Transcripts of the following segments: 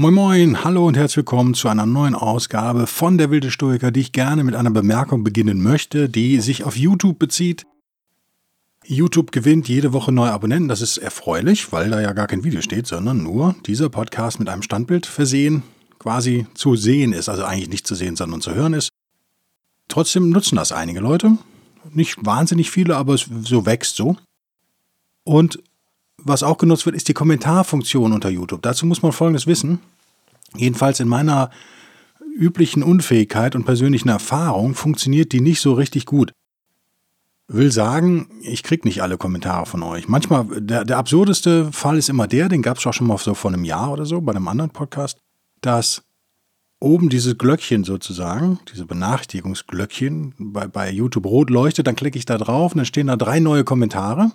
Moin Moin, hallo und herzlich willkommen zu einer neuen Ausgabe von Der wilde Stoiker, die ich gerne mit einer Bemerkung beginnen möchte, die sich auf YouTube bezieht. YouTube gewinnt jede Woche neue Abonnenten, das ist erfreulich, weil da ja gar kein Video steht, sondern nur dieser Podcast mit einem Standbild versehen quasi zu sehen ist, also eigentlich nicht zu sehen, sondern zu hören ist. Trotzdem nutzen das einige Leute, nicht wahnsinnig viele, aber es so wächst so. Und was auch genutzt wird, ist die Kommentarfunktion unter YouTube. Dazu muss man Folgendes wissen. Jedenfalls in meiner üblichen Unfähigkeit und persönlichen Erfahrung funktioniert die nicht so richtig gut. Will sagen, ich kriege nicht alle Kommentare von euch. Manchmal, der, der absurdeste Fall ist immer der, den gab es auch schon mal so vor einem Jahr oder so bei einem anderen Podcast, dass oben dieses Glöckchen sozusagen, diese Benachrichtigungsglöckchen bei, bei YouTube rot leuchtet, dann klicke ich da drauf und dann stehen da drei neue Kommentare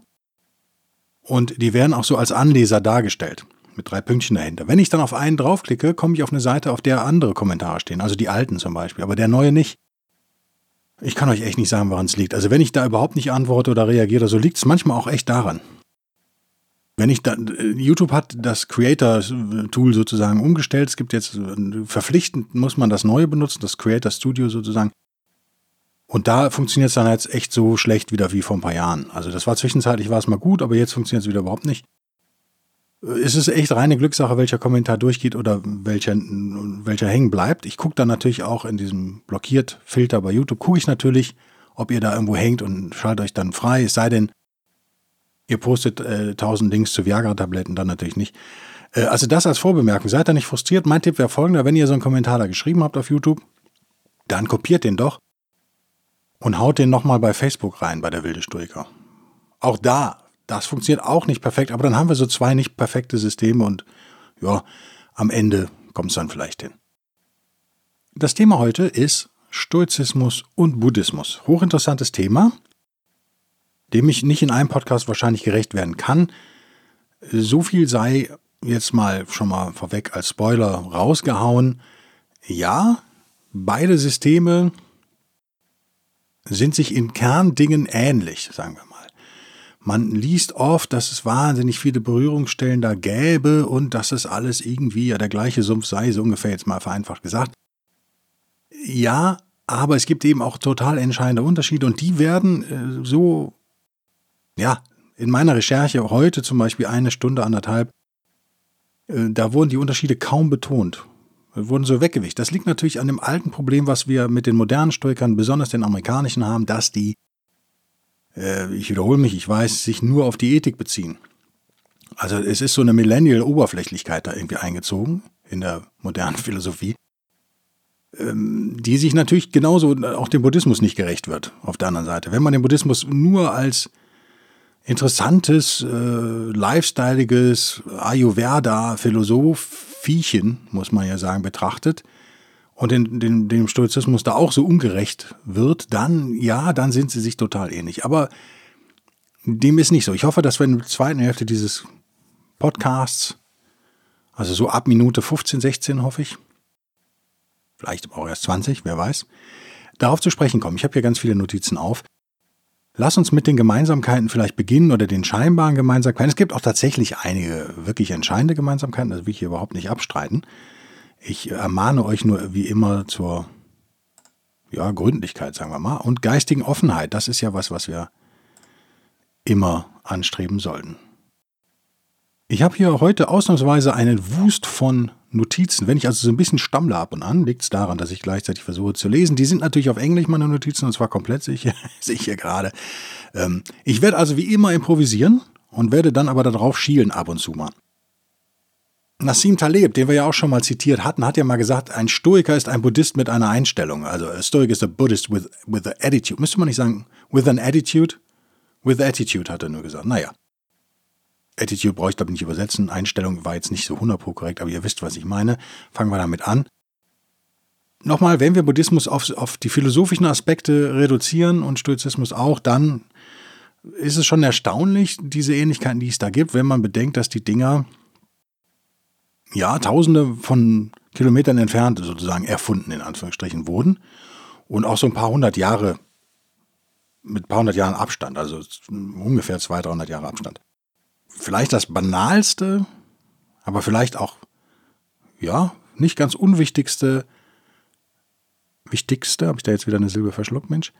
und die werden auch so als Anleser dargestellt, mit drei Pünktchen dahinter. Wenn ich dann auf einen draufklicke, komme ich auf eine Seite, auf der andere Kommentare stehen, also die alten zum Beispiel, aber der neue nicht. Ich kann euch echt nicht sagen, woran es liegt. Also wenn ich da überhaupt nicht antworte oder reagiere, so liegt es manchmal auch echt daran. Wenn ich da, YouTube hat das Creator-Tool sozusagen umgestellt. Es gibt jetzt verpflichtend muss man das neue benutzen, das Creator Studio sozusagen. Und da funktioniert es dann jetzt echt so schlecht wieder wie vor ein paar Jahren. Also das war zwischenzeitlich war es mal gut, aber jetzt funktioniert es wieder überhaupt nicht. Es ist echt reine Glückssache, welcher Kommentar durchgeht oder welcher, welcher hängen bleibt. Ich gucke dann natürlich auch in diesem Blockiert-Filter bei YouTube, gucke ich natürlich, ob ihr da irgendwo hängt und schaltet euch dann frei. Es sei denn, ihr postet äh, 1000 Links zu Viagra-Tabletten, dann natürlich nicht. Äh, also das als Vorbemerkung. Seid da nicht frustriert. Mein Tipp wäre folgender, wenn ihr so einen Kommentar da geschrieben habt auf YouTube, dann kopiert den doch und haut den nochmal bei Facebook rein, bei der wilde Stoiker. Auch da, das funktioniert auch nicht perfekt, aber dann haben wir so zwei nicht perfekte Systeme und ja, am Ende kommt es dann vielleicht hin. Das Thema heute ist Stoizismus und Buddhismus. Hochinteressantes Thema, dem ich nicht in einem Podcast wahrscheinlich gerecht werden kann. So viel sei jetzt mal schon mal vorweg als Spoiler rausgehauen. Ja, beide Systeme sind sich in Kerndingen ähnlich, sagen wir mal. Man liest oft, dass es wahnsinnig viele Berührungsstellen da gäbe und dass es alles irgendwie ja der gleiche Sumpf sei, so ungefähr jetzt mal vereinfacht gesagt. Ja, aber es gibt eben auch total entscheidende Unterschiede und die werden äh, so, ja, in meiner Recherche heute zum Beispiel eine Stunde, anderthalb, äh, da wurden die Unterschiede kaum betont wurden so weggewicht. Das liegt natürlich an dem alten Problem, was wir mit den modernen Stoikern, besonders den amerikanischen, haben, dass die, äh, ich wiederhole mich, ich weiß, sich nur auf die Ethik beziehen. Also es ist so eine Millennial-Oberflächlichkeit da irgendwie eingezogen in der modernen Philosophie, ähm, die sich natürlich genauso auch dem Buddhismus nicht gerecht wird, auf der anderen Seite. Wenn man den Buddhismus nur als interessantes, äh, lifestyleiges Ayurveda-Philosophiechen, muss man ja sagen, betrachtet und den, den, dem Stoizismus da auch so ungerecht wird, dann, ja, dann sind sie sich total ähnlich. Aber dem ist nicht so. Ich hoffe, dass wir in der zweiten Hälfte dieses Podcasts, also so ab Minute 15, 16 hoffe ich, vielleicht auch erst 20, wer weiß, darauf zu sprechen kommen. Ich habe hier ganz viele Notizen auf. Lass uns mit den Gemeinsamkeiten vielleicht beginnen oder den scheinbaren Gemeinsamkeiten. Es gibt auch tatsächlich einige wirklich entscheidende Gemeinsamkeiten, das will ich hier überhaupt nicht abstreiten. Ich ermahne euch nur wie immer zur ja, Gründlichkeit, sagen wir mal, und geistigen Offenheit. Das ist ja was, was wir immer anstreben sollten. Ich habe hier heute ausnahmsweise einen Wust von Notizen. Wenn ich also so ein bisschen stammle ab und an, liegt es daran, dass ich gleichzeitig versuche zu lesen. Die sind natürlich auf Englisch, meine Notizen, und zwar komplett sicher, sicher gerade. Ähm, ich werde also wie immer improvisieren und werde dann aber darauf schielen ab und zu mal. Nassim Taleb, den wir ja auch schon mal zitiert hatten, hat ja mal gesagt, ein Stoiker ist ein Buddhist mit einer Einstellung. Also a Stoic is a Buddhist with, with an attitude. Müsste man nicht sagen, with an attitude? With attitude, hat er nur gesagt. Naja. Attitude brauche ich glaube nicht übersetzen. Einstellung war jetzt nicht so 100% korrekt, aber ihr wisst, was ich meine. Fangen wir damit an. nochmal, wenn wir Buddhismus auf, auf die philosophischen Aspekte reduzieren und Stoizismus auch, dann ist es schon erstaunlich, diese Ähnlichkeiten, die es da gibt, wenn man bedenkt, dass die Dinger ja tausende von Kilometern entfernt sozusagen erfunden, in Anführungsstrichen, wurden und auch so ein paar hundert Jahre mit ein paar hundert Jahren Abstand, also ungefähr 200, 300 Jahre Abstand. Vielleicht das banalste, aber vielleicht auch, ja, nicht ganz unwichtigste, wichtigste, habe ich da jetzt wieder eine Silbe verschluckt, Mensch,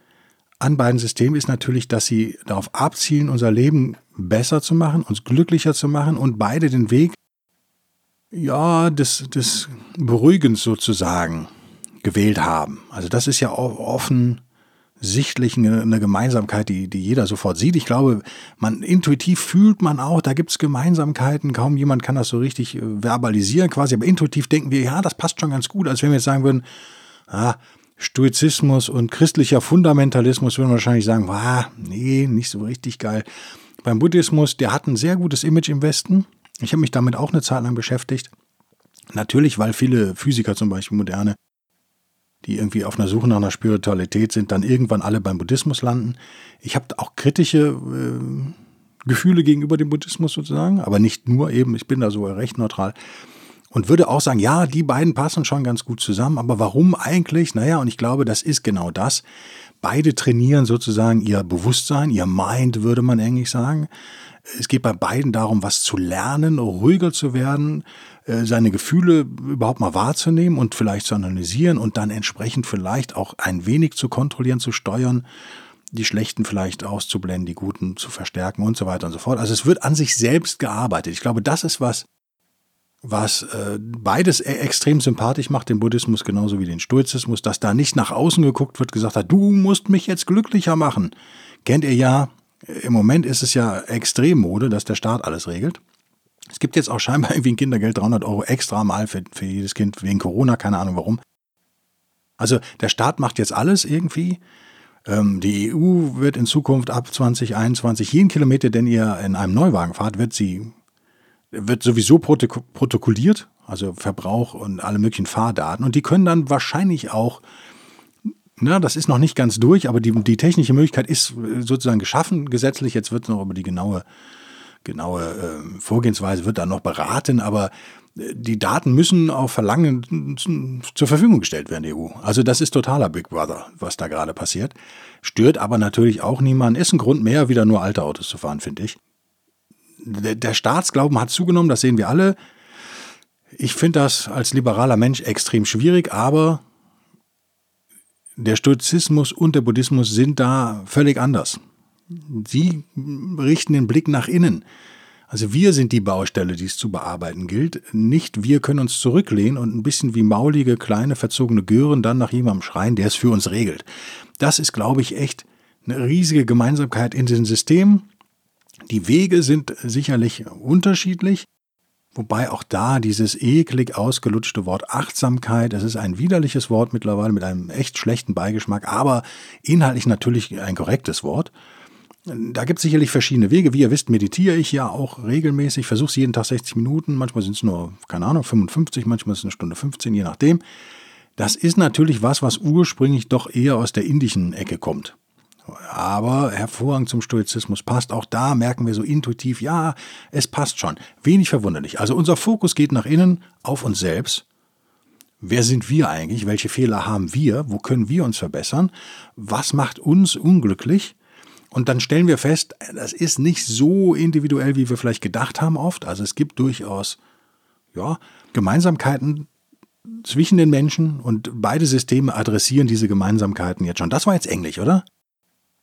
an beiden Systemen ist natürlich, dass sie darauf abzielen, unser Leben besser zu machen, uns glücklicher zu machen und beide den Weg, ja, des, des Beruhigens sozusagen gewählt haben. Also das ist ja offen sichtlich eine, eine Gemeinsamkeit, die, die jeder sofort sieht. Ich glaube, man intuitiv fühlt man auch, da gibt es Gemeinsamkeiten. Kaum jemand kann das so richtig äh, verbalisieren quasi, aber intuitiv denken wir, ja, das passt schon ganz gut, als wenn wir jetzt sagen würden, ah, Stoizismus und christlicher Fundamentalismus würden wir wahrscheinlich sagen, ah, nee, nicht so richtig geil. Beim Buddhismus, der hat ein sehr gutes Image im Westen. Ich habe mich damit auch eine Zeit lang beschäftigt. Natürlich, weil viele Physiker zum Beispiel moderne die irgendwie auf einer Suche nach einer Spiritualität sind, dann irgendwann alle beim Buddhismus landen. Ich habe auch kritische äh, Gefühle gegenüber dem Buddhismus sozusagen, aber nicht nur eben, ich bin da so recht neutral. Und würde auch sagen, ja, die beiden passen schon ganz gut zusammen, aber warum eigentlich? Naja, und ich glaube, das ist genau das. Beide trainieren sozusagen ihr Bewusstsein, ihr Mind, würde man eigentlich sagen. Es geht bei beiden darum, was zu lernen, ruhiger zu werden, seine Gefühle überhaupt mal wahrzunehmen und vielleicht zu analysieren und dann entsprechend vielleicht auch ein wenig zu kontrollieren, zu steuern, die schlechten vielleicht auszublenden, die guten zu verstärken und so weiter und so fort. Also es wird an sich selbst gearbeitet. Ich glaube, das ist was, was äh, beides e-, extrem sympathisch macht, den Buddhismus genauso wie den Stoizismus, dass da nicht nach außen geguckt wird, gesagt hat, du musst mich jetzt glücklicher machen. Kennt ihr ja, im Moment ist es ja Extremmode, dass der Staat alles regelt. Es gibt jetzt auch scheinbar irgendwie ein Kindergeld 300 Euro extra mal für, für jedes Kind wegen Corona, keine Ahnung warum. Also der Staat macht jetzt alles irgendwie. Ähm, die EU wird in Zukunft ab 2021 jeden Kilometer, den ihr in einem Neuwagen fahrt, wird sie wird sowieso protokolliert, also Verbrauch und alle möglichen Fahrdaten. Und die können dann wahrscheinlich auch, na, das ist noch nicht ganz durch, aber die, die technische Möglichkeit ist sozusagen geschaffen gesetzlich. Jetzt wird noch über die genaue genaue äh, Vorgehensweise wird dann noch beraten, aber äh, die Daten müssen auf Verlangen zur Verfügung gestellt werden, der EU. Also das ist totaler Big Brother, was da gerade passiert. Stört aber natürlich auch niemanden. Ist ein Grund mehr, wieder nur alte Autos zu fahren, finde ich. Der Staatsglauben hat zugenommen, das sehen wir alle. Ich finde das als liberaler Mensch extrem schwierig, aber der Stoizismus und der Buddhismus sind da völlig anders. Sie richten den Blick nach innen. Also wir sind die Baustelle, die es zu bearbeiten gilt. Nicht wir können uns zurücklehnen und ein bisschen wie maulige, kleine, verzogene Gören dann nach jemandem schreien, der es für uns regelt. Das ist, glaube ich, echt eine riesige Gemeinsamkeit in den Systemen. Die Wege sind sicherlich unterschiedlich, wobei auch da dieses eklig ausgelutschte Wort Achtsamkeit, es ist ein widerliches Wort mittlerweile mit einem echt schlechten Beigeschmack, aber inhaltlich natürlich ein korrektes Wort. Da gibt es sicherlich verschiedene Wege. Wie ihr wisst, meditiere ich ja auch regelmäßig, versuche es jeden Tag 60 Minuten, manchmal sind es nur, keine Ahnung, 55, manchmal ist es eine Stunde 15, je nachdem. Das ist natürlich was, was ursprünglich doch eher aus der indischen Ecke kommt. Aber hervorragend zum Stoizismus passt. Auch da merken wir so intuitiv, ja, es passt schon. Wenig verwunderlich. Also unser Fokus geht nach innen auf uns selbst. Wer sind wir eigentlich? Welche Fehler haben wir? Wo können wir uns verbessern? Was macht uns unglücklich? Und dann stellen wir fest, das ist nicht so individuell, wie wir vielleicht gedacht haben oft. Also es gibt durchaus ja, Gemeinsamkeiten zwischen den Menschen und beide Systeme adressieren diese Gemeinsamkeiten jetzt schon. Das war jetzt Englisch, oder?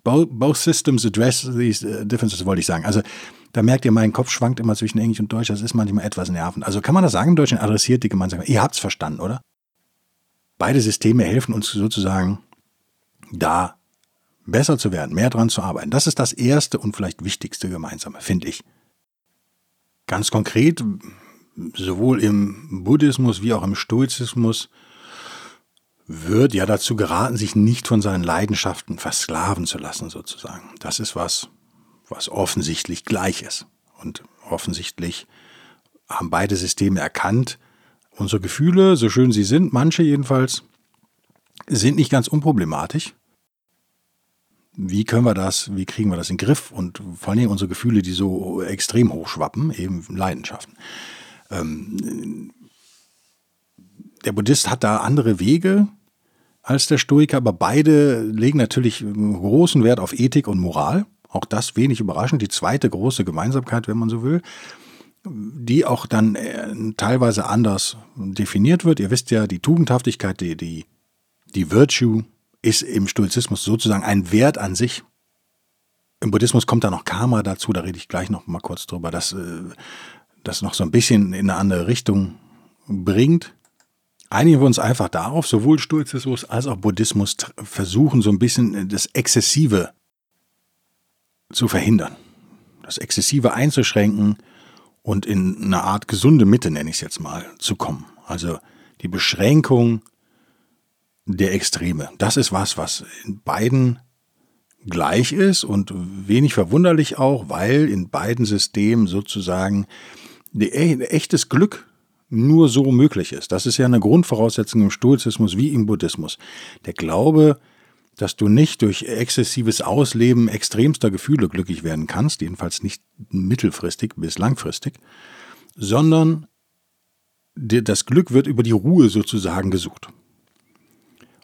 Both systems address these uh, differences, wollte ich sagen. Also da merkt ihr, mein Kopf schwankt immer zwischen Englisch und Deutsch. Das ist manchmal etwas nervend. Also kann man das sagen, Deutschland adressiert die Gemeinsamkeiten. Ihr habt es verstanden, oder? Beide Systeme helfen uns sozusagen da besser zu werden, mehr dran zu arbeiten. Das ist das erste und vielleicht wichtigste gemeinsame, finde ich. Ganz konkret, sowohl im Buddhismus wie auch im Stoizismus wird ja dazu geraten, sich nicht von seinen Leidenschaften versklaven zu lassen, sozusagen. Das ist was, was offensichtlich gleich ist. Und offensichtlich haben beide Systeme erkannt, unsere Gefühle, so schön sie sind, manche jedenfalls, sind nicht ganz unproblematisch. Wie können wir das, wie kriegen wir das in den Griff und vor allem unsere Gefühle, die so extrem hochschwappen, eben Leidenschaften. Ähm, der Buddhist hat da andere Wege als der Stoiker, aber beide legen natürlich großen Wert auf Ethik und Moral. Auch das wenig überraschend. Die zweite große Gemeinsamkeit, wenn man so will, die auch dann äh, teilweise anders definiert wird. Ihr wisst ja, die Tugendhaftigkeit, die, die, die Virtue ist im Stoizismus sozusagen ein Wert an sich. Im Buddhismus kommt da noch Karma dazu, da rede ich gleich noch mal kurz drüber, dass äh, das noch so ein bisschen in eine andere Richtung bringt. Einigen wir uns einfach darauf, sowohl Stoizismus als auch Buddhismus versuchen so ein bisschen das Exzessive zu verhindern. Das Exzessive einzuschränken und in eine Art gesunde Mitte, nenne ich es jetzt mal, zu kommen. Also die Beschränkung der Extreme. Das ist was, was in beiden gleich ist und wenig verwunderlich auch, weil in beiden Systemen sozusagen echtes Glück nur so möglich ist. Das ist ja eine Grundvoraussetzung im Stoizismus wie im Buddhismus. Der Glaube, dass du nicht durch exzessives Ausleben extremster Gefühle glücklich werden kannst, jedenfalls nicht mittelfristig bis langfristig, sondern das Glück wird über die Ruhe sozusagen gesucht.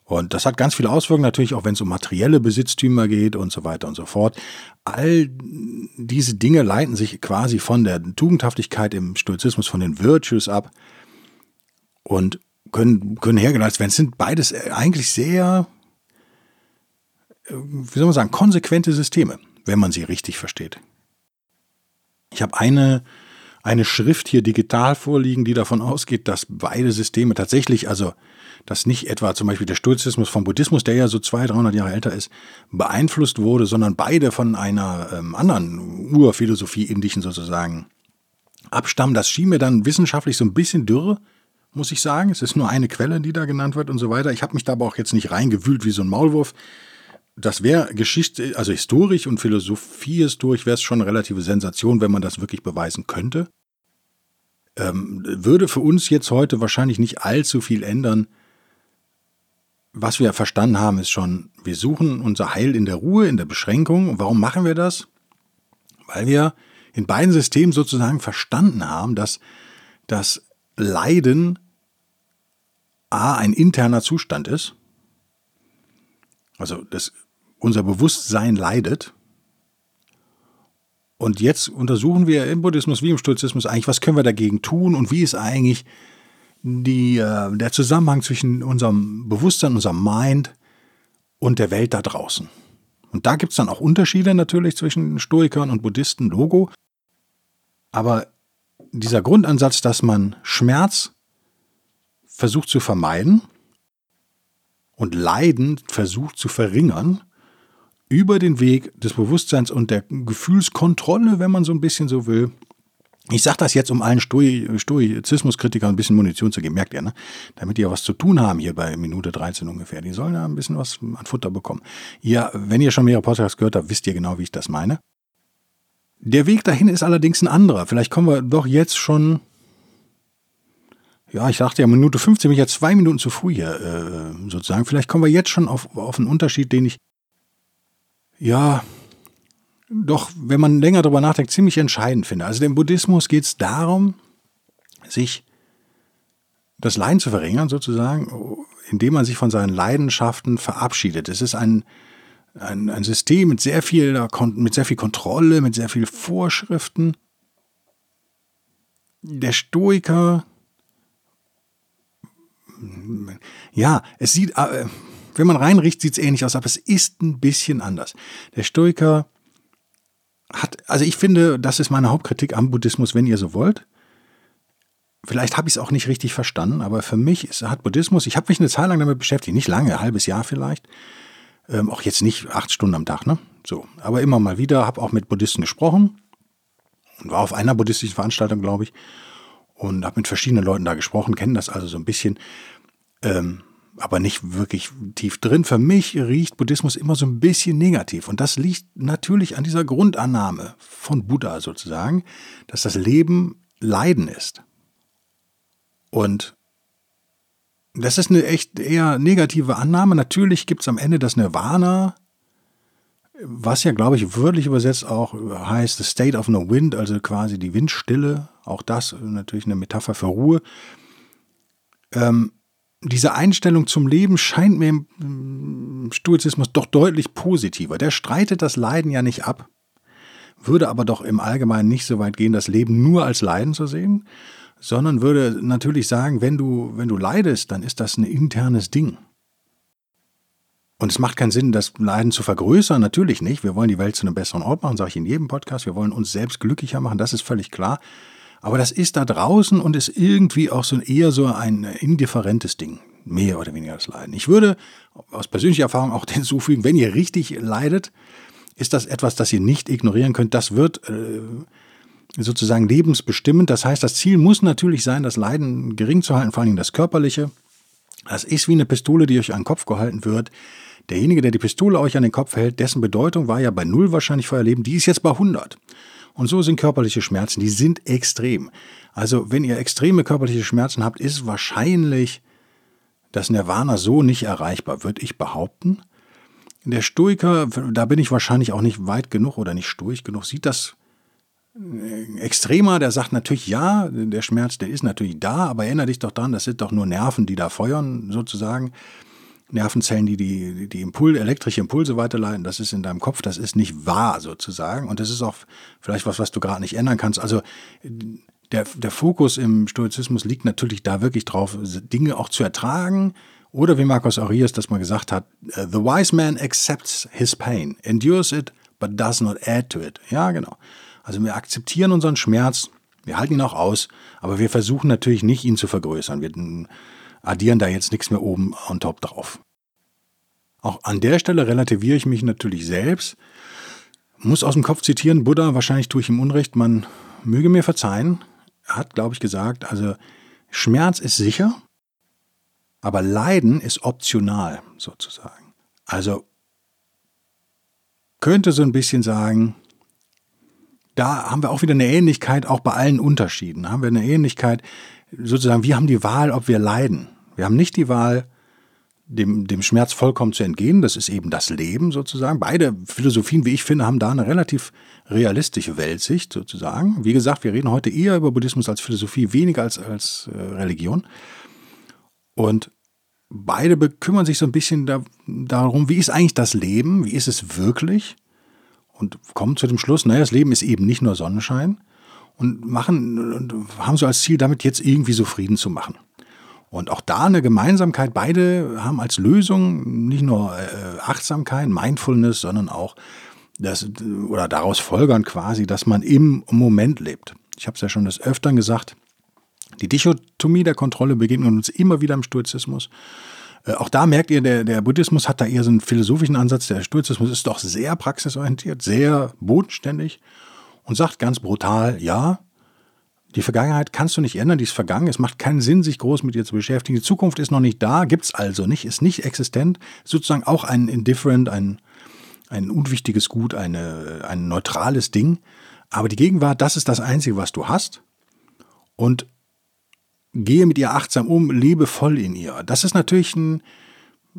Und das hat ganz viele Auswirkungen, natürlich auch wenn es um materielle Besitztümer geht und so weiter und so fort. All diese Dinge leiten sich quasi von der Tugendhaftigkeit im Stoizismus, von den Virtues ab und können, können hergeleitet werden. Es sind beides eigentlich sehr, wie soll man sagen, konsequente Systeme, wenn man sie richtig versteht. Ich habe eine, eine Schrift hier digital vorliegen, die davon ausgeht, dass beide Systeme tatsächlich, also dass nicht etwa zum Beispiel der Stoizismus vom Buddhismus, der ja so 200, 300 Jahre älter ist, beeinflusst wurde, sondern beide von einer ähm, anderen Urphilosophie indischen sozusagen abstammen. Das schien mir dann wissenschaftlich so ein bisschen dürre, muss ich sagen. Es ist nur eine Quelle, die da genannt wird und so weiter. Ich habe mich da aber auch jetzt nicht reingewühlt wie so ein Maulwurf. Das wäre Geschichte, also historisch und Philosophie historisch wäre es schon eine relative Sensation, wenn man das wirklich beweisen könnte. Ähm, würde für uns jetzt heute wahrscheinlich nicht allzu viel ändern, was wir verstanden haben, ist schon, wir suchen unser Heil in der Ruhe, in der Beschränkung. Und warum machen wir das? Weil wir in beiden Systemen sozusagen verstanden haben, dass das Leiden A ein interner Zustand ist. Also das, unser Bewusstsein leidet. Und jetzt untersuchen wir im Buddhismus wie im Stoizismus eigentlich, was können wir dagegen tun und wie ist eigentlich die, äh, der Zusammenhang zwischen unserem Bewusstsein, unserem Mind und der Welt da draußen. Und da gibt es dann auch Unterschiede natürlich zwischen Stoikern und Buddhisten, Logo. Aber dieser Grundansatz, dass man Schmerz versucht zu vermeiden und Leiden versucht zu verringern, über den Weg des Bewusstseins und der Gefühlskontrolle, wenn man so ein bisschen so will, ich sage das jetzt, um allen Stoizismuskritikern ein bisschen Munition zu geben, merkt ihr, ne? Damit die ja was zu tun haben hier bei Minute 13 ungefähr. Die sollen ja ein bisschen was an Futter bekommen. Ja, wenn ihr schon mehrere Podcasts gehört habt, wisst ihr genau, wie ich das meine. Der Weg dahin ist allerdings ein anderer. Vielleicht kommen wir doch jetzt schon. Ja, ich dachte ja, Minute 15 bin ich ja zwei Minuten zu früh hier, äh, sozusagen. Vielleicht kommen wir jetzt schon auf, auf einen Unterschied, den ich. Ja, doch, wenn man länger darüber nachdenkt, ziemlich entscheidend finde. Also dem Buddhismus geht es darum, sich das Leiden zu verringern, sozusagen, indem man sich von seinen Leidenschaften verabschiedet. Es ist ein, ein, ein System mit sehr, viel, mit sehr viel Kontrolle, mit sehr viel Vorschriften. Der Stoiker, ja, es sieht, äh, wenn man reinricht, sieht es ähnlich aus, aber es ist ein bisschen anders. Der Stoiker hat, also ich finde, das ist meine Hauptkritik am Buddhismus, wenn ihr so wollt. Vielleicht habe ich es auch nicht richtig verstanden, aber für mich ist, hat Buddhismus, ich habe mich eine Zeit lang damit beschäftigt, nicht lange, ein halbes Jahr vielleicht. Ähm, auch jetzt nicht acht Stunden am Tag, ne? So. Aber immer mal wieder, habe auch mit Buddhisten gesprochen und war auf einer buddhistischen Veranstaltung, glaube ich, und habe mit verschiedenen Leuten da gesprochen, kennen das also so ein bisschen. Ähm, aber nicht wirklich tief drin. Für mich riecht Buddhismus immer so ein bisschen negativ. Und das liegt natürlich an dieser Grundannahme von Buddha sozusagen, dass das Leben Leiden ist. Und das ist eine echt eher negative Annahme. Natürlich gibt es am Ende das Nirvana, was ja, glaube ich, wörtlich übersetzt auch heißt the state of no wind, also quasi die Windstille. Auch das natürlich eine Metapher für Ruhe. Ähm, diese Einstellung zum Leben scheint mir im Stoizismus doch deutlich positiver. Der streitet das Leiden ja nicht ab, würde aber doch im Allgemeinen nicht so weit gehen, das Leben nur als Leiden zu sehen, sondern würde natürlich sagen, wenn du, wenn du leidest, dann ist das ein internes Ding. Und es macht keinen Sinn, das Leiden zu vergrößern, natürlich nicht. Wir wollen die Welt zu einem besseren Ort machen, sage ich in jedem Podcast. Wir wollen uns selbst glücklicher machen, das ist völlig klar. Aber das ist da draußen und ist irgendwie auch so eher so ein indifferentes Ding. Mehr oder weniger das Leiden. Ich würde aus persönlicher Erfahrung auch hinzufügen, wenn ihr richtig leidet, ist das etwas, das ihr nicht ignorieren könnt. Das wird äh, sozusagen lebensbestimmend. Das heißt, das Ziel muss natürlich sein, das Leiden gering zu halten, vor allem das körperliche. Das ist wie eine Pistole, die euch an den Kopf gehalten wird. Derjenige, der die Pistole euch an den Kopf hält, dessen Bedeutung war ja bei null wahrscheinlich euer Leben, die ist jetzt bei 100. Und so sind körperliche Schmerzen, die sind extrem. Also wenn ihr extreme körperliche Schmerzen habt, ist wahrscheinlich das Nirvana so nicht erreichbar, würde ich behaupten. Der Stoiker, da bin ich wahrscheinlich auch nicht weit genug oder nicht stoisch genug, sieht das äh, extremer, der sagt natürlich, ja, der Schmerz, der ist natürlich da, aber erinnere dich doch dran, das sind doch nur Nerven, die da feuern, sozusagen. Nervenzellen, die die, die Impul elektrische Impulse weiterleiten, das ist in deinem Kopf, das ist nicht wahr sozusagen. Und das ist auch vielleicht was, was du gerade nicht ändern kannst. Also der, der Fokus im Stoizismus liegt natürlich da wirklich drauf, Dinge auch zu ertragen. Oder wie Marcus Aurelius das mal gesagt hat, The wise man accepts his pain, endures it, but does not add to it. Ja, genau. Also wir akzeptieren unseren Schmerz, wir halten ihn auch aus, aber wir versuchen natürlich nicht, ihn zu vergrößern. Wir addieren da jetzt nichts mehr oben on top drauf. Auch an der Stelle relativiere ich mich natürlich selbst. Muss aus dem Kopf zitieren, Buddha, wahrscheinlich tue ich ihm Unrecht, man möge mir verzeihen, hat, glaube ich, gesagt, also Schmerz ist sicher, aber Leiden ist optional sozusagen. Also könnte so ein bisschen sagen, da haben wir auch wieder eine Ähnlichkeit, auch bei allen Unterschieden. Haben wir eine Ähnlichkeit, sozusagen, wir haben die Wahl, ob wir leiden. Wir haben nicht die Wahl, dem, dem Schmerz vollkommen zu entgehen. Das ist eben das Leben sozusagen. Beide Philosophien, wie ich finde, haben da eine relativ realistische Weltsicht sozusagen. Wie gesagt, wir reden heute eher über Buddhismus als Philosophie, weniger als, als äh, Religion. Und beide bekümmern sich so ein bisschen da, darum, wie ist eigentlich das Leben? Wie ist es wirklich? Und kommen zu dem Schluss, naja, das Leben ist eben nicht nur Sonnenschein und machen und haben so als Ziel, damit jetzt irgendwie so Frieden zu machen. Und auch da eine Gemeinsamkeit. Beide haben als Lösung nicht nur äh, Achtsamkeit, Mindfulness, sondern auch das, oder daraus folgern quasi, dass man im Moment lebt. Ich habe es ja schon des Öfteren gesagt. Die Dichotomie der Kontrolle begegnet uns immer wieder im Stoizismus. Äh, auch da merkt ihr, der, der Buddhismus hat da eher so einen philosophischen Ansatz. Der Stoizismus ist doch sehr praxisorientiert, sehr bodenständig und sagt ganz brutal, ja, die Vergangenheit kannst du nicht ändern, die ist vergangen. Es macht keinen Sinn, sich groß mit ihr zu beschäftigen. Die Zukunft ist noch nicht da, gibt es also nicht, ist nicht existent. Sozusagen auch ein Indifferent, ein, ein unwichtiges Gut, eine, ein neutrales Ding. Aber die Gegenwart, das ist das Einzige, was du hast. Und gehe mit ihr achtsam um, lebe voll in ihr. Das ist natürlich ein,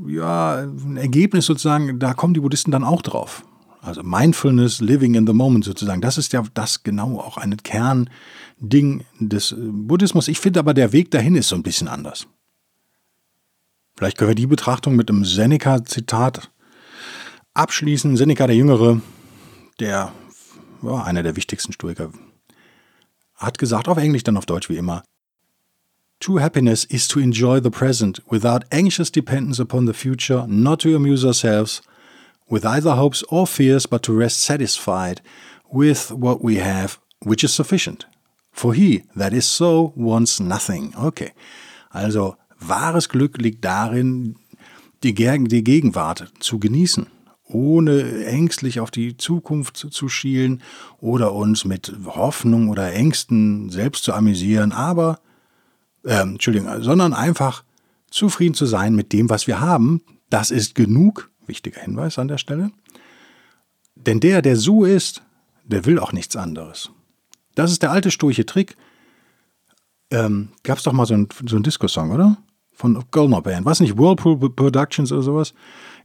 ja, ein Ergebnis sozusagen, da kommen die Buddhisten dann auch drauf. Also Mindfulness, Living in the Moment sozusagen. Das ist ja das genau auch ein Kernding des Buddhismus. Ich finde aber, der Weg dahin ist so ein bisschen anders. Vielleicht können wir die Betrachtung mit einem Seneca-Zitat abschließen. Seneca der Jüngere, der war einer der wichtigsten Stoiker, hat gesagt, auf Englisch, dann auf Deutsch wie immer, True happiness is to enjoy the present without anxious dependence upon the future, not to amuse ourselves, with either hopes or fears, but to rest satisfied with what we have, which is sufficient. For he that is so wants nothing. Okay. Also, wahres Glück liegt darin, die, Gegenwart zu genießen, ohne ängstlich auf die Zukunft zu schielen oder uns mit Hoffnung oder Ängsten selbst zu amüsieren, aber, äh, Entschuldigung, sondern einfach zufrieden zu sein mit dem, was wir haben. Das ist genug Wichtiger Hinweis an der Stelle. Denn der, der so ist, der will auch nichts anderes. Das ist der alte stoische Trick. Ähm, Gab es doch mal so einen so Disco-Song, oder? von Goldner Band. Was nicht, Whirlpool Productions oder sowas.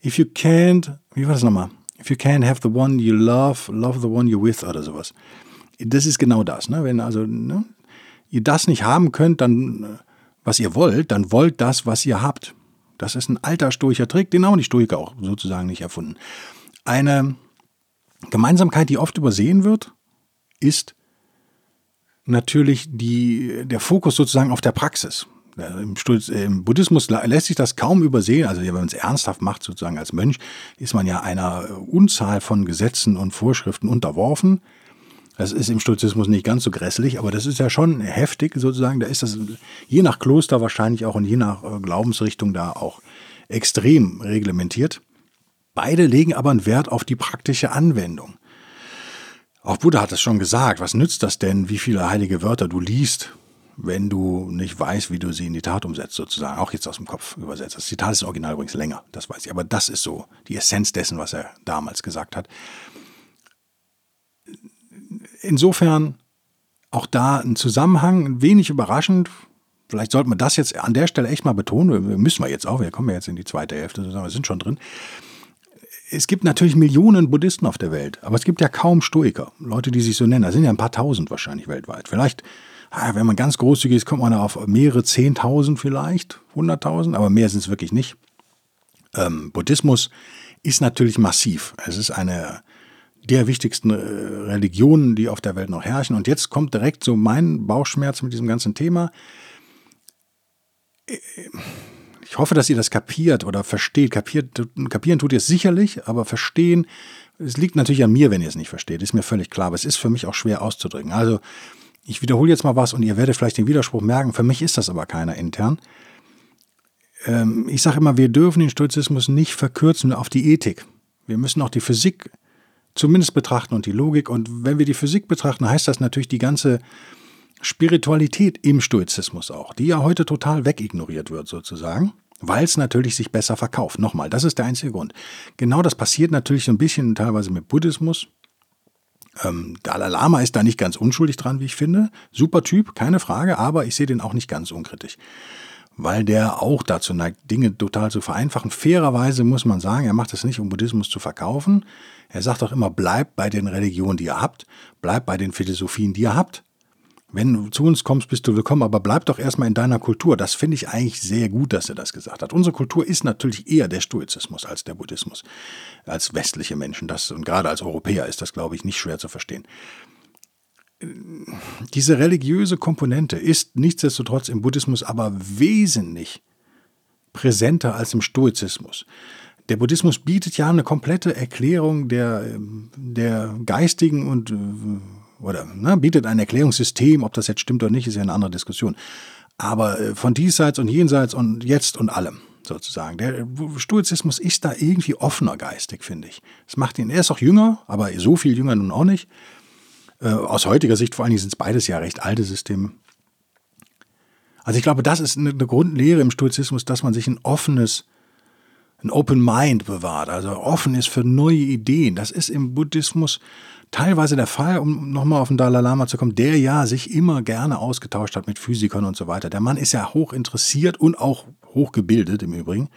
If you can't, wie war das nochmal? If you can't have the one you love, love the one you're with oder sowas. Das ist genau das. Ne? Wenn also ne, ihr das nicht haben könnt, dann was ihr wollt, dann wollt das, was ihr habt. Das ist ein alter stoischer Trick, den auch die Stoiker auch sozusagen nicht erfunden. Eine Gemeinsamkeit, die oft übersehen wird, ist natürlich die, der Fokus sozusagen auf der Praxis. Im, Im, Buddhismus lässt sich das kaum übersehen. Also wenn man es ernsthaft macht, sozusagen als Mönch, ist man ja einer Unzahl von Gesetzen und Vorschriften unterworfen. Das ist im Stoizismus nicht ganz so grässlich, aber das ist ja schon heftig sozusagen. Da ist das je nach Kloster wahrscheinlich auch und je nach äh, Glaubensrichtung da auch extrem reglementiert. Beide legen aber einen Wert auf die praktische Anwendung. Auch Buddha hat es schon gesagt, was nützt das denn, wie viele heilige Wörter du liest, wenn du nicht weißt, wie du sie in die Tat umsetzt, sozusagen. Auch jetzt aus dem Kopf übersetzt. Das Zitat ist original übrigens länger, das weiß ich. Aber das ist so die Essenz dessen, was er damals gesagt hat. Insofern auch da ein Zusammenhang, ein wenig überraschend. Vielleicht sollten wir das jetzt an der Stelle echt mal betonen. Müssen wir jetzt auch, wir kommen ja jetzt in die zweite Hälfte, wir sind schon drin es gibt natürlich Millionen Buddhisten auf der Welt, aber es gibt ja kaum Stoiker, Leute, die sich so nennen. Da sind ja ein paar tausend wahrscheinlich weltweit. Vielleicht, ah, wenn man ganz großzügig ist, kommt man auf mehrere Zehntausend vielleicht, hunderttausend, aber mehr sind es wirklich nicht. Ähm, Buddhismus ist natürlich massiv. Es ist eine der wichtigsten äh, Religionen, die auf der Welt noch herrschen. Und jetzt kommt direkt so mein Bauchschmerz mit diesem ganzen Thema äh, ich hoffe, dass ihr das kapiert oder versteht. Kapiert, kapieren tut ihr es sicherlich, aber verstehen, es liegt natürlich an mir, wenn ihr es nicht versteht. Ist mir völlig klar, aber es ist für mich auch schwer auszudrücken. Also, ich wiederhole jetzt mal was und ihr werdet vielleicht den Widerspruch merken. Für mich ist das aber keiner intern. Ähm, ich sage immer, wir dürfen den Stoizismus nicht verkürzen auf die Ethik. Wir müssen auch die Physik zumindest betrachten und die Logik. Und wenn wir die Physik betrachten, heißt das natürlich die ganze Spiritualität im Stoizismus auch, die ja heute total wegignoriert wird sozusagen, weil es natürlich sich besser verkauft. Nochmal, das ist der einzige Grund. Genau das passiert natürlich so ein bisschen teilweise mit Buddhismus. Ähm, Dalai Lama ist da nicht ganz unschuldig dran, wie ich finde. Super Typ, keine Frage, aber ich sehe den auch nicht ganz unkritisch. Weil der auch dazu neigt, Dinge total zu vereinfachen. Fairerweise muss man sagen, er macht es nicht, um Buddhismus zu verkaufen. Er sagt auch immer, bleibt bei den Religionen, die ihr habt, bleibt bei den Philosophien, die ihr habt. Wenn du zu uns kommst, bist du willkommen, aber bleib doch erstmal in deiner Kultur. Das finde ich eigentlich sehr gut, dass er das gesagt hat. Unsere Kultur ist natürlich eher der Stoizismus als der Buddhismus, als westliche Menschen. Das, und gerade als Europäer ist das, glaube ich, nicht schwer zu verstehen. Diese religiöse Komponente ist nichtsdestotrotz im Buddhismus aber wesentlich präsenter als im Stoizismus. Der Buddhismus bietet ja eine komplette Erklärung der, der geistigen und oder ne, bietet ein Erklärungssystem, ob das jetzt stimmt oder nicht, ist ja eine andere Diskussion. Aber äh, von diesseits und jenseits und jetzt und allem sozusagen. Der Stoizismus ist da irgendwie offener geistig, finde ich. Das macht ihn, er ist auch jünger, aber so viel jünger nun auch nicht. Äh, aus heutiger Sicht vor allen Dingen sind es beides ja recht alte Systeme. Also ich glaube, das ist eine, eine Grundlehre im Stoizismus, dass man sich ein offenes, ein Open Mind bewahrt, also offen ist für neue Ideen. Das ist im Buddhismus teilweise der Fall, um nochmal auf den Dalai Lama zu kommen, der ja sich immer gerne ausgetauscht hat mit Physikern und so weiter. Der Mann ist ja hoch interessiert und auch hochgebildet im Übrigen,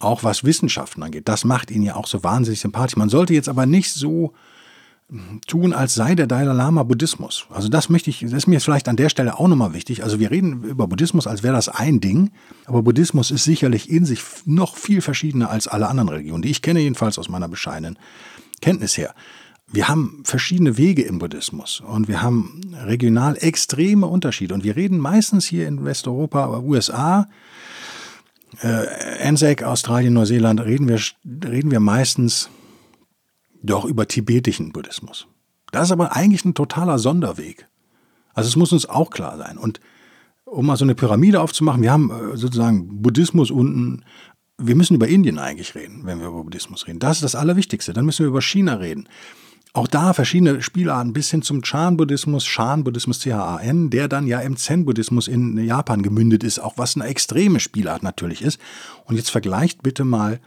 auch was Wissenschaften angeht. Das macht ihn ja auch so wahnsinnig sympathisch. Man sollte jetzt aber nicht so tun, als sei der Dalai Lama Buddhismus. Also das möchte ich, das ist mir vielleicht an der Stelle auch nochmal wichtig. Also wir reden über Buddhismus, als wäre das ein Ding, aber Buddhismus ist sicherlich in sich noch viel verschiedener als alle anderen Religionen, die ich kenne jedenfalls aus meiner bescheidenen Kenntnis her wir haben verschiedene Wege im Buddhismus und wir haben regional extreme Unterschiede. Und wir reden meistens hier in Westeuropa, USA, äh, ANZAC, Australien, Neuseeland, reden wir, reden wir meistens doch über tibetischen Buddhismus. Das ist aber eigentlich ein totaler Sonderweg. Also es muss uns auch klar sein. Und um mal so eine Pyramide aufzumachen, wir haben äh, sozusagen Buddhismus unten. Wir müssen über Indien eigentlich reden, wenn wir über Buddhismus reden. Das ist das Allerwichtigste. Dann müssen wir über China reden. Auch da verschiedene Spielarten bis hin zum Chan-Buddhismus, Shan-Buddhismus, C-H-A-N, der dann ja im Zen-Buddhismus in Japan gemündet ist, auch was eine extreme Spielart natürlich ist. Und jetzt vergleicht bitte mal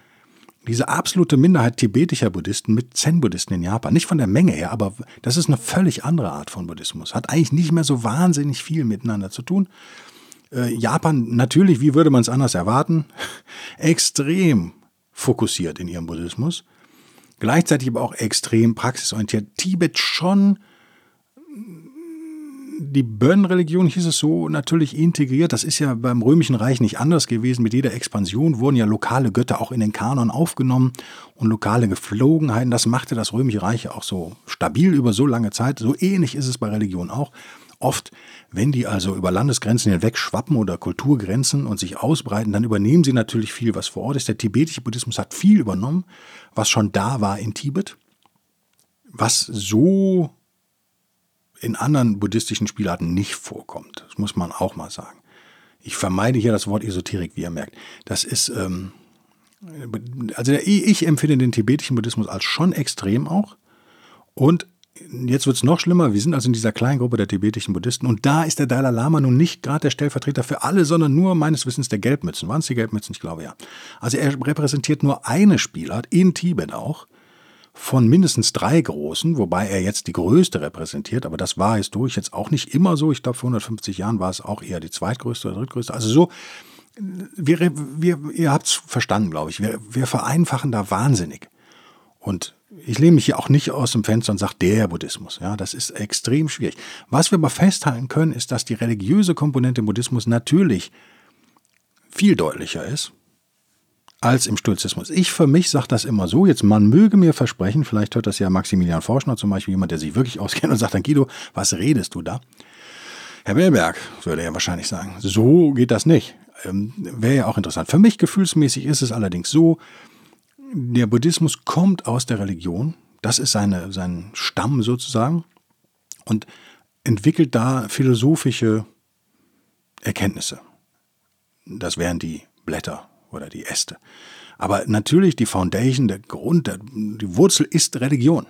diese absolute Minderheit tibetischer Buddhisten mit Zen-Buddhisten in Japan. Nicht von der Menge her, aber das ist eine völlig andere Art von Buddhismus. Hat eigentlich nicht mehr so wahnsinnig viel miteinander zu tun. Äh, Japan natürlich, wie würde man es anders erwarten, extrem fokussiert in ihrem Buddhismus, gleichzeitig aber auch extrem praxisorientiert. Tibet schon die Bön-Religion hieß es so natürlich integriert. Das ist ja beim Römischen Reich nicht anders gewesen. Mit jeder Expansion wurden ja lokale Götter auch in den Kanon aufgenommen und lokale Geflogenheiten. Das machte das Römische Reich auch so stabil über so lange Zeit. So ähnlich ist es bei Religion auch. Oft, wenn die also über Landesgrenzen hinweg schwappen oder Kulturgrenzen und sich ausbreiten, dann übernehmen sie natürlich viel, was vor Ort ist. Der tibetische Buddhismus hat viel übernommen, was schon da war in Tibet, was so in anderen buddhistischen Spielarten nicht vorkommt. Das muss man auch mal sagen. Ich vermeide hier das Wort Esoterik, wie ihr merkt. Das ist, ähm, also ich empfinde den tibetischen Buddhismus als schon extrem auch. Und jetzt wird es noch schlimmer. Wir sind also in dieser kleinen Gruppe der tibetischen Buddhisten. Und da ist der Dalai Lama nun nicht gerade der Stellvertreter für alle, sondern nur meines Wissens der Gelbmützen. Waren es die Gelbmützen? Ich glaube ja. Also er repräsentiert nur eine Spielart in Tibet auch von mindestens drei großen, wobei er jetzt die größte repräsentiert, aber das war historisch jetzt auch nicht immer so. Ich glaube, vor 150 Jahren war es auch eher die zweitgrößte oder drittgrößte. Also so, wir, wir, ihr habt es verstanden, glaube ich. Wir, wir vereinfachen da wahnsinnig. Und ich lehne mich hier auch nicht aus dem Fenster und sage, der Buddhismus. Ja, das ist extrem schwierig. Was wir aber festhalten können, ist, dass die religiöse Komponente im Buddhismus natürlich viel deutlicher ist als im Stoizismus. Ich für mich sage das immer so, jetzt man möge mir versprechen, vielleicht hört das ja Maximilian Forschner zum Beispiel, jemand, der sich wirklich auskennt und sagt dann, Guido, was redest du da? Herr Bellberg, würde er wahrscheinlich sagen, so geht das nicht. Ähm, Wäre ja auch interessant. Für mich gefühlsmäßig ist es allerdings so, der Buddhismus kommt aus der Religion, das ist seine, sein Stamm sozusagen und entwickelt da philosophische Erkenntnisse. Das wären die Blätter oder die Äste. Aber natürlich die Foundation, der Grund, die Wurzel ist Religion.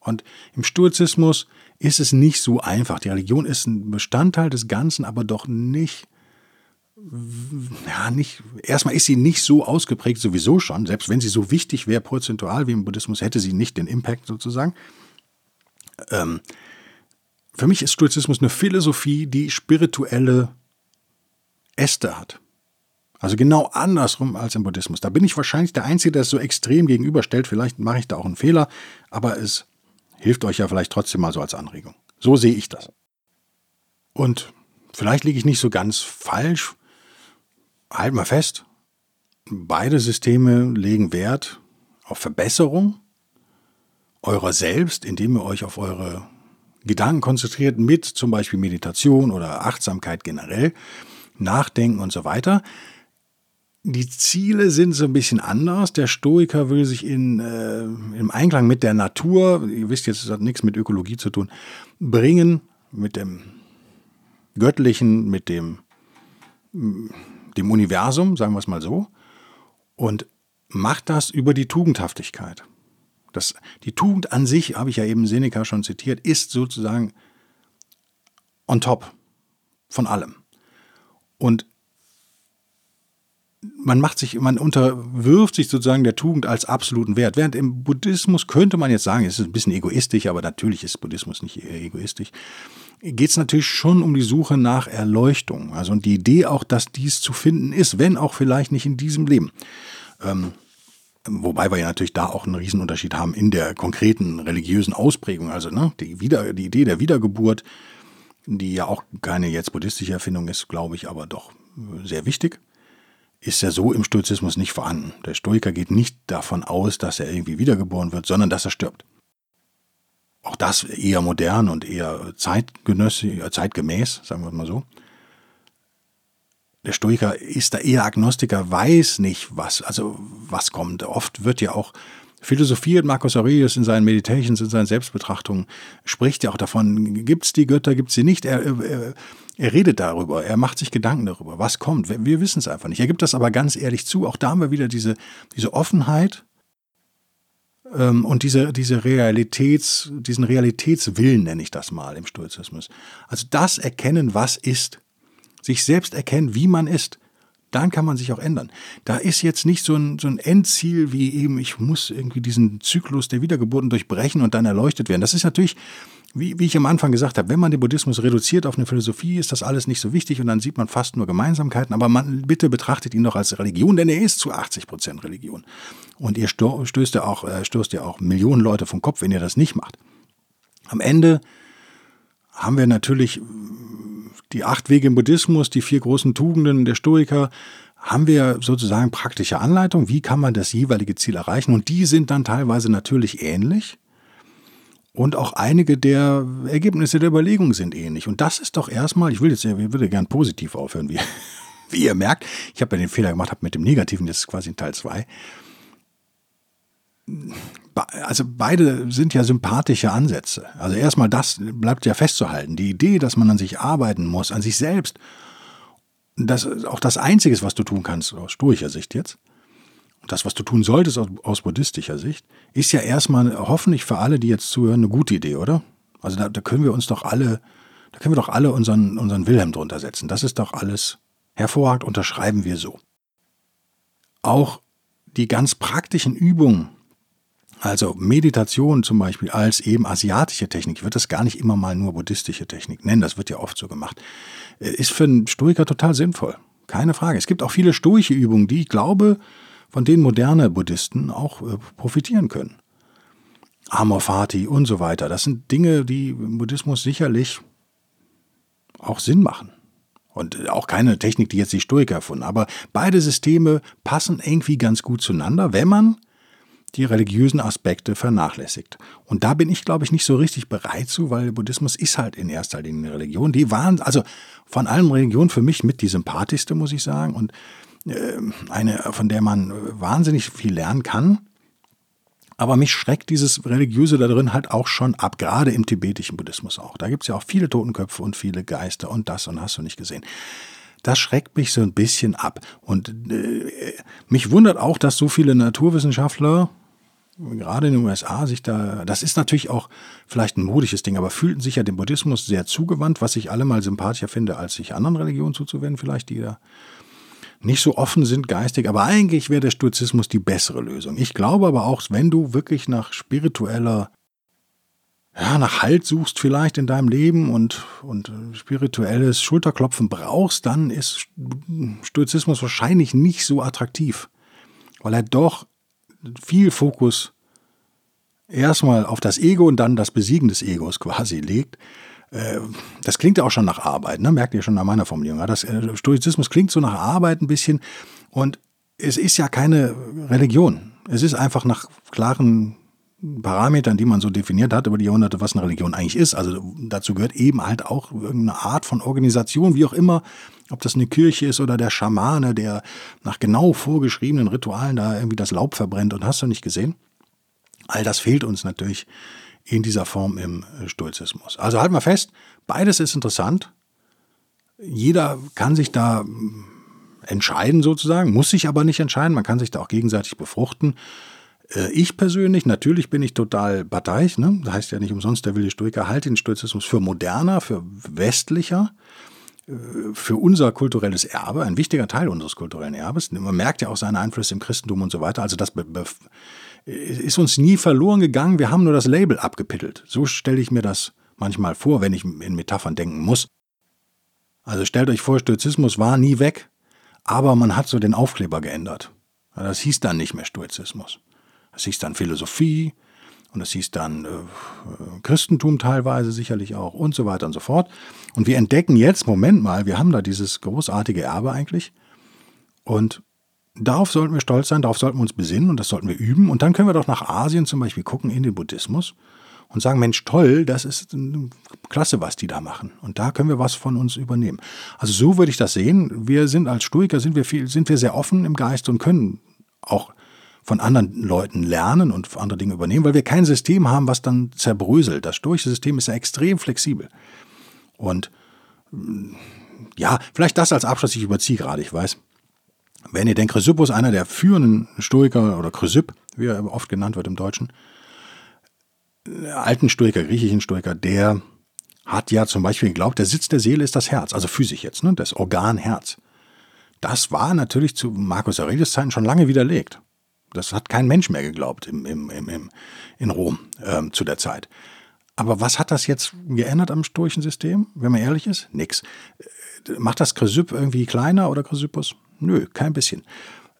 Und im Stoizismus ist es nicht so einfach. Die Religion ist ein Bestandteil des Ganzen, aber doch nicht, ja, nicht, erstmal ist sie nicht so ausgeprägt sowieso schon. Selbst wenn sie so wichtig wäre prozentual wie im Buddhismus, hätte sie nicht den Impact sozusagen. Ähm, für mich ist Stoizismus eine Philosophie, die spirituelle Äste hat. Also genau andersrum als im Buddhismus. Da bin ich wahrscheinlich der Einzige, der es so extrem gegenüberstellt. Vielleicht mache ich da auch einen Fehler, aber es hilft euch ja vielleicht trotzdem mal so als Anregung. So sehe ich das. Und vielleicht liege ich nicht so ganz falsch. Halt mal fest, beide Systeme legen Wert auf Verbesserung eurer selbst, indem ihr euch auf eure Gedanken konzentriert mit zum Beispiel Meditation oder Achtsamkeit generell, Nachdenken und so weiter die Ziele sind so ein bisschen anders. Der Stoiker will sich in, äh, im Einklang mit der Natur, ihr wisst jetzt, es hat nichts mit Ökologie zu tun, bringen, mit dem Göttlichen, mit dem, dem Universum, sagen wir es mal so, und macht das über die Tugendhaftigkeit. Das, die Tugend an sich, habe ich ja eben Seneca schon zitiert, ist sozusagen on top von allem. Und man macht sich, man unterwirft sich sozusagen der Tugend als absoluten Wert. Während im Buddhismus könnte man jetzt sagen, es ist ein bisschen egoistisch, aber natürlich ist Buddhismus nicht egoistisch, geht es natürlich schon um die Suche nach Erleuchtung. Also und die Idee auch, dass dies zu finden ist, wenn auch vielleicht nicht in diesem Leben. Ähm, wobei wir ja natürlich da auch einen Riesenunterschied haben in der konkreten religiösen Ausprägung. Also ne, die, Wieder, die Idee der Wiedergeburt, die ja auch keine jetzt buddhistische Erfindung ist, glaube ich, aber doch sehr wichtig ist ja so im Stoizismus nicht vorhanden. Der Stoiker geht nicht davon aus, dass er irgendwie wiedergeboren wird, sondern dass er stirbt. Auch das eher modern und eher äh, zeitgemäß, sagen wir mal so. Der Stoiker ist da eher Agnostiker, weiß nicht, was, also was kommt. Oft wird ja auch philosophiert, Marcus Aurelius in seinen Meditations, in seinen Selbstbetrachtungen, spricht ja auch davon, gibt es die Götter, gibt es sie nicht. Er, er, er redet darüber, er macht sich Gedanken darüber, was kommt. Wir, wir wissen es einfach nicht. Er gibt das aber ganz ehrlich zu. Auch da haben wir wieder diese, diese Offenheit ähm, und diese, diese Realitäts, diesen Realitätswillen, nenne ich das mal im Stoizismus. Also das Erkennen, was ist. Sich selbst erkennen, wie man ist. Dann kann man sich auch ändern. Da ist jetzt nicht so ein, so ein Endziel wie eben, ich muss irgendwie diesen Zyklus der Wiedergeburten durchbrechen und dann erleuchtet werden. Das ist natürlich wie, wie ich am Anfang gesagt habe, wenn man den Buddhismus reduziert auf eine Philosophie, ist das alles nicht so wichtig und dann sieht man fast nur Gemeinsamkeiten. Aber man bitte betrachtet ihn doch als Religion, denn er ist zu 80 Prozent Religion. Und ihr stößt ja auch, äh, stößt ja auch Millionen Leute vom Kopf, wenn ihr das nicht macht. Am Ende haben wir natürlich die acht Wege im Buddhismus, die vier großen Tugenden der Stoiker, haben wir sozusagen praktische Anleitung, wie kann man das jeweilige Ziel erreichen. Und die sind dann teilweise natürlich ähnlich. Und auch einige der Ergebnisse der Überlegung sind ähnlich. Und das ist doch erstmal, ich will jetzt, ich würde gern positiv aufhören, wie, wie ihr merkt. Ich habe ja den Fehler gemacht, habe mit dem Negativen, das ist quasi Teil 2. Also beide sind ja sympathische Ansätze. Also erstmal das bleibt ja festzuhalten. Die Idee, dass man an sich arbeiten muss, an sich selbst das auch das Einzige ist, was du tun kannst, aus stoischer Sicht jetzt, das, was du tun solltest aus, aus buddhistischer Sicht, ist ja erstmal hoffentlich für alle, die jetzt zuhören, eine gute Idee, oder? Also da, da können wir uns doch alle, da können wir doch alle unseren, unseren Wilhelm drunter setzen. Das ist doch alles hervorragend, unterschreiben wir so. Auch die ganz praktischen Übungen, also Meditation zum Beispiel als eben asiatische Technik, ich würde das gar nicht immer mal nur buddhistische Technik nennen, das wird ja oft so gemacht, äh, ist für einen Stoiker total sinnvoll. Keine Frage. Es gibt auch viele stoische Übungen, die ich glaube, von denen moderne Buddhisten auch äh, profitieren können. Amor Fati und so weiter. Das sind Dinge, die im Buddhismus sicherlich auch Sinn machen. Und auch keine Technik, die jetzt die Stoiker erfunden. Aber beide Systeme passen irgendwie ganz gut zueinander, wenn man die religiösen Aspekte vernachlässigt. Und da bin ich, glaube ich, nicht so richtig bereit zu, weil Buddhismus ist halt in erster Linie eine Religion. Die waren, also von allen Religionen für mich mit die sympathischste, muss ich sagen. Und äh, eine, von der man wahnsinnig viel lernen kann. Aber mich schreckt dieses Religiöse da drin halt auch schon ab, gerade im tibetischen Buddhismus auch. Da gibt es ja auch viele Totenköpfe und viele Geister und das und hast du nicht gesehen. Das schreckt mich so ein bisschen ab. Und äh, mich wundert auch, dass so viele Naturwissenschaftler, gerade in den USA sich da, das ist natürlich auch vielleicht ein modisches Ding, aber fühlten sich ja dem Buddhismus sehr zugewandt, was ich allemal sympathischer finde, als sich anderen Religionen zuzuwenden, vielleicht, die da nicht so offen sind geistig, aber eigentlich wäre der Stoizismus die bessere Lösung. Ich glaube aber auch, wenn du wirklich nach spiritueller, ja, nach Halt suchst vielleicht in deinem Leben und, und spirituelles Schulterklopfen brauchst, dann ist Stoizismus wahrscheinlich nicht so attraktiv, weil er doch viel Fokus erstmal auf das Ego und dann das Besiegen des Egos quasi legt. Äh, das klingt ja auch schon nach Arbeit, ne? merkt ihr schon an meiner Formulierung. Das äh, Stoizismus klingt so nach Arbeit ein bisschen und es ist ja keine Religion. Es ist einfach nach klaren Parametern, die man so definiert hat über die Jahrhunderte, was eine Religion eigentlich ist. Also dazu gehört eben halt auch irgendeine Art von Organisation, wie auch immer, ob das eine Kirche ist oder der Schamane, der nach genau vorgeschriebenen Ritualen da irgendwie das Laub verbrennt und hast du nicht gesehen. All das fehlt uns natürlich in dieser Form im Stoizismus. Also halten wir fest, beides ist interessant. Jeder kann sich da hm, entscheiden sozusagen, muss sich aber nicht entscheiden, man kann sich da auch gegenseitig befruchten. Äh, ich persönlich, natürlich bin ich total parteiisch, ne? das heißt ja nicht umsonst, der wilde Stoiker halte den Stoizismus für moderner, für westlicher, äh, für unser kulturelles Erbe, ein wichtiger Teil unseres kulturellen Erbes. Man merkt ja auch seine Einflüsse im Christentum und so weiter. Also das ist uns nie verloren gegangen, wir haben nur das Label abgepittelt. So stelle ich mir das manchmal vor, wenn ich in Metaphern denken muss. Also stellt euch vor, Stoizismus war nie weg, aber man hat so den Aufkleber geändert. Das hieß dann nicht mehr Stoizismus. Das hieß dann Philosophie und das hieß dann äh, Christentum teilweise sicherlich auch und so weiter und so fort. Und wir entdecken jetzt, Moment mal, wir haben da dieses großartige Erbe eigentlich und Darauf sollten wir stolz sein, darauf sollten wir uns besinnen und das sollten wir üben. Und dann können wir doch nach Asien zum Beispiel gucken, in den Buddhismus und sagen, Mensch, toll, das ist klasse, was die da machen. Und da können wir was von uns übernehmen. Also so würde ich das sehen. Wir sind als Stoiker, sind wir, viel, sind wir sehr offen im Geist und können auch von anderen Leuten lernen und andere Dinge übernehmen, weil wir kein System haben, was dann zerbröselt. Das stoische System ist ja extrem flexibel. Und ja, vielleicht das als Abschluss, ich überziehe gerade, ich weiß. Wenn ihr denkt, Chrysippus, einer der führenden Stoiker oder Chrysipp, wie er oft genannt wird im Deutschen, äh, alten Stoiker, griechischen Stoiker, der hat ja zum Beispiel geglaubt, der Sitz der Seele ist das Herz, also physisch jetzt, ne, das Organ Herz. Das war natürlich zu Marcus Aurelius Zeiten schon lange widerlegt. Das hat kein Mensch mehr geglaubt im, im, im, in Rom ähm, zu der Zeit. Aber was hat das jetzt geändert am stoischen System, wenn man ehrlich ist? Nix. Äh, macht das Chrysyp irgendwie kleiner oder Chrysippus? Nö, kein bisschen.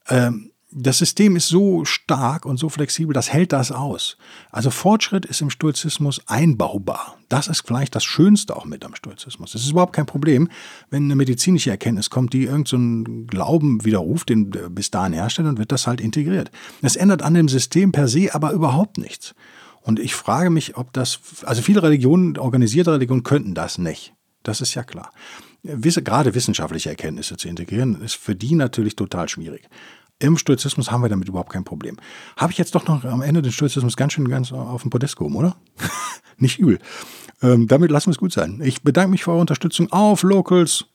Ähm, das System ist so stark und so flexibel, das hält das aus. Also Fortschritt ist im Stoizismus einbaubar. Das ist vielleicht das Schönste auch mit am Stoizismus. Es ist überhaupt kein Problem, wenn eine medizinische Erkenntnis kommt, die irgendeinen so Glauben widerruft, den bis dahin herstellt, dann wird das halt integriert. Es ändert an dem System per se aber überhaupt nichts. Und ich frage mich, ob das, also viele Religionen, organisierte Religionen könnten das nicht. Das ist ja klar. Gerade wissenschaftliche Erkenntnisse zu integrieren, ist für die natürlich total schwierig. Im Stoizismus haben wir damit überhaupt kein Problem. Habe ich jetzt doch noch am Ende den Stoizismus ganz schön ganz auf den Podest gehoben, oder? Nicht übel. Ähm, damit lassen wir es gut sein. Ich bedanke mich für eure Unterstützung auf Locals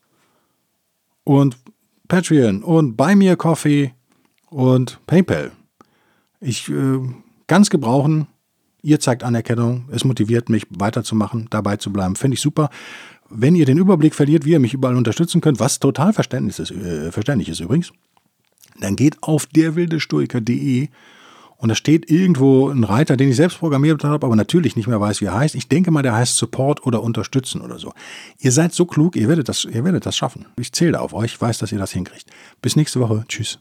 und Patreon und Buy Me a Coffee und PayPal. Ich äh, ganz gebrauchen. Ihr zeigt Anerkennung. Es motiviert mich weiterzumachen, dabei zu bleiben. Finde ich super. Wenn ihr den Überblick verliert, wie ihr mich überall unterstützen könnt, was total verständlich ist, äh, verständlich ist übrigens, dann geht auf derwildestoiker.de und da steht irgendwo ein Reiter, den ich selbst programmiert habe, aber natürlich nicht mehr weiß, wie er heißt. Ich denke mal, der heißt Support oder Unterstützen oder so. Ihr seid so klug, ihr werdet das, ihr werdet das schaffen. Ich zähle auf euch, ich weiß, dass ihr das hinkriegt. Bis nächste Woche. Tschüss.